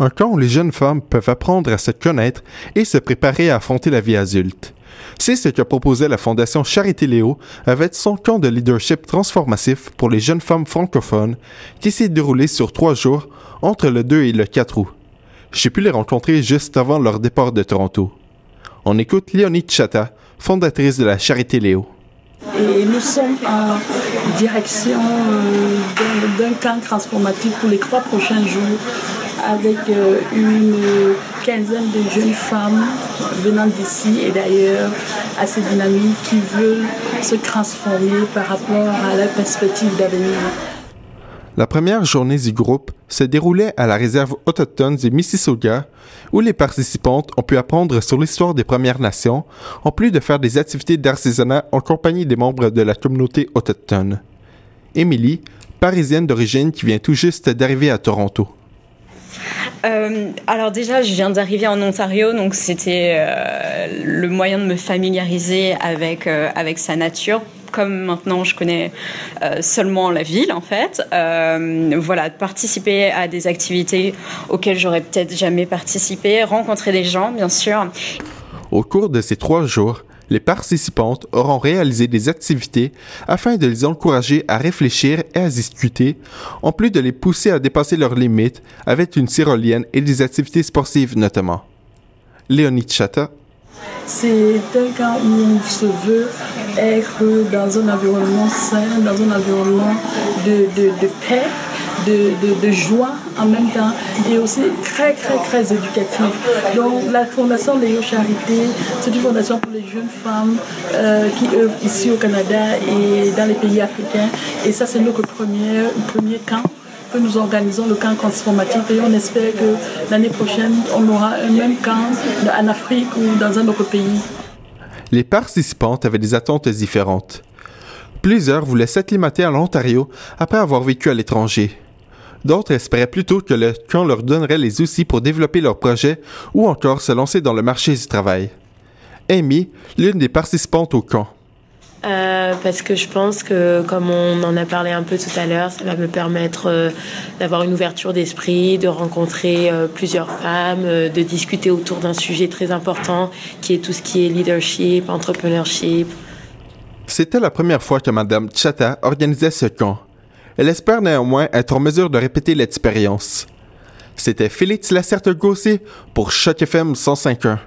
Un camp où les jeunes femmes peuvent apprendre à se connaître et se préparer à affronter la vie adulte. C'est ce que proposait la Fondation Charité Léo avec son camp de leadership transformatif pour les jeunes femmes francophones qui s'est déroulé sur trois jours entre le 2 et le 4 août. J'ai pu les rencontrer juste avant leur départ de Toronto. On écoute Léonie Chata, fondatrice de la Charité Léo. Et nous sommes en direction euh, d'un camp transformatif pour les trois prochains jours avec euh, une quinzaine de jeunes femmes venant d'ici et d'ailleurs assez dynamiques qui veulent se transformer par rapport à la perspective d'avenir. La première journée du groupe se déroulait à la réserve autochtone du Mississauga, où les participantes ont pu apprendre sur l'histoire des Premières Nations, en plus de faire des activités d'artisanat en compagnie des membres de la communauté autochtone. Émilie, parisienne d'origine qui vient tout juste d'arriver à Toronto. Euh, alors déjà, je viens d'arriver en Ontario, donc c'était euh, le moyen de me familiariser avec, euh, avec sa nature. Comme maintenant je connais seulement la ville en fait, voilà, participer à des activités auxquelles j'aurais peut-être jamais participé, rencontrer des gens bien sûr. Au cours de ces trois jours, les participantes auront réalisé des activités afin de les encourager à réfléchir et à discuter, en plus de les pousser à dépasser leurs limites avec une tyrolienne et des activités sportives notamment. Léonie Chata. C'est cas où on se veut être dans un environnement sain, dans un environnement de, de paix, de, joie en même temps et aussi très très très éducatif. Donc la Fondation Léo Charité, c'est une fondation pour les jeunes femmes euh, qui œuvrent ici au Canada et dans les pays africains. Et ça c'est notre premier, premier camp que nous organisons le camp transformatif et on espère que l'année prochaine on aura un même camp en Afrique ou dans un autre pays. Les participantes avaient des attentes différentes. Plusieurs voulaient s'acclimater à l'Ontario après avoir vécu à l'étranger. D'autres espéraient plutôt que le camp leur donnerait les outils pour développer leur projet ou encore se lancer dans le marché du travail. Amy, l'une des participantes au camp. Euh, parce que je pense que, comme on en a parlé un peu tout à l'heure, ça va me permettre euh, d'avoir une ouverture d'esprit, de rencontrer euh, plusieurs femmes, de discuter autour d'un sujet très important qui est tout ce qui est leadership, entrepreneurship. C'était la première fois que Mme Chata organisait ce camp. Elle espère néanmoins être en mesure de répéter l'expérience. C'était Félix Lacerte-Gossé pour Choc FM 105.1.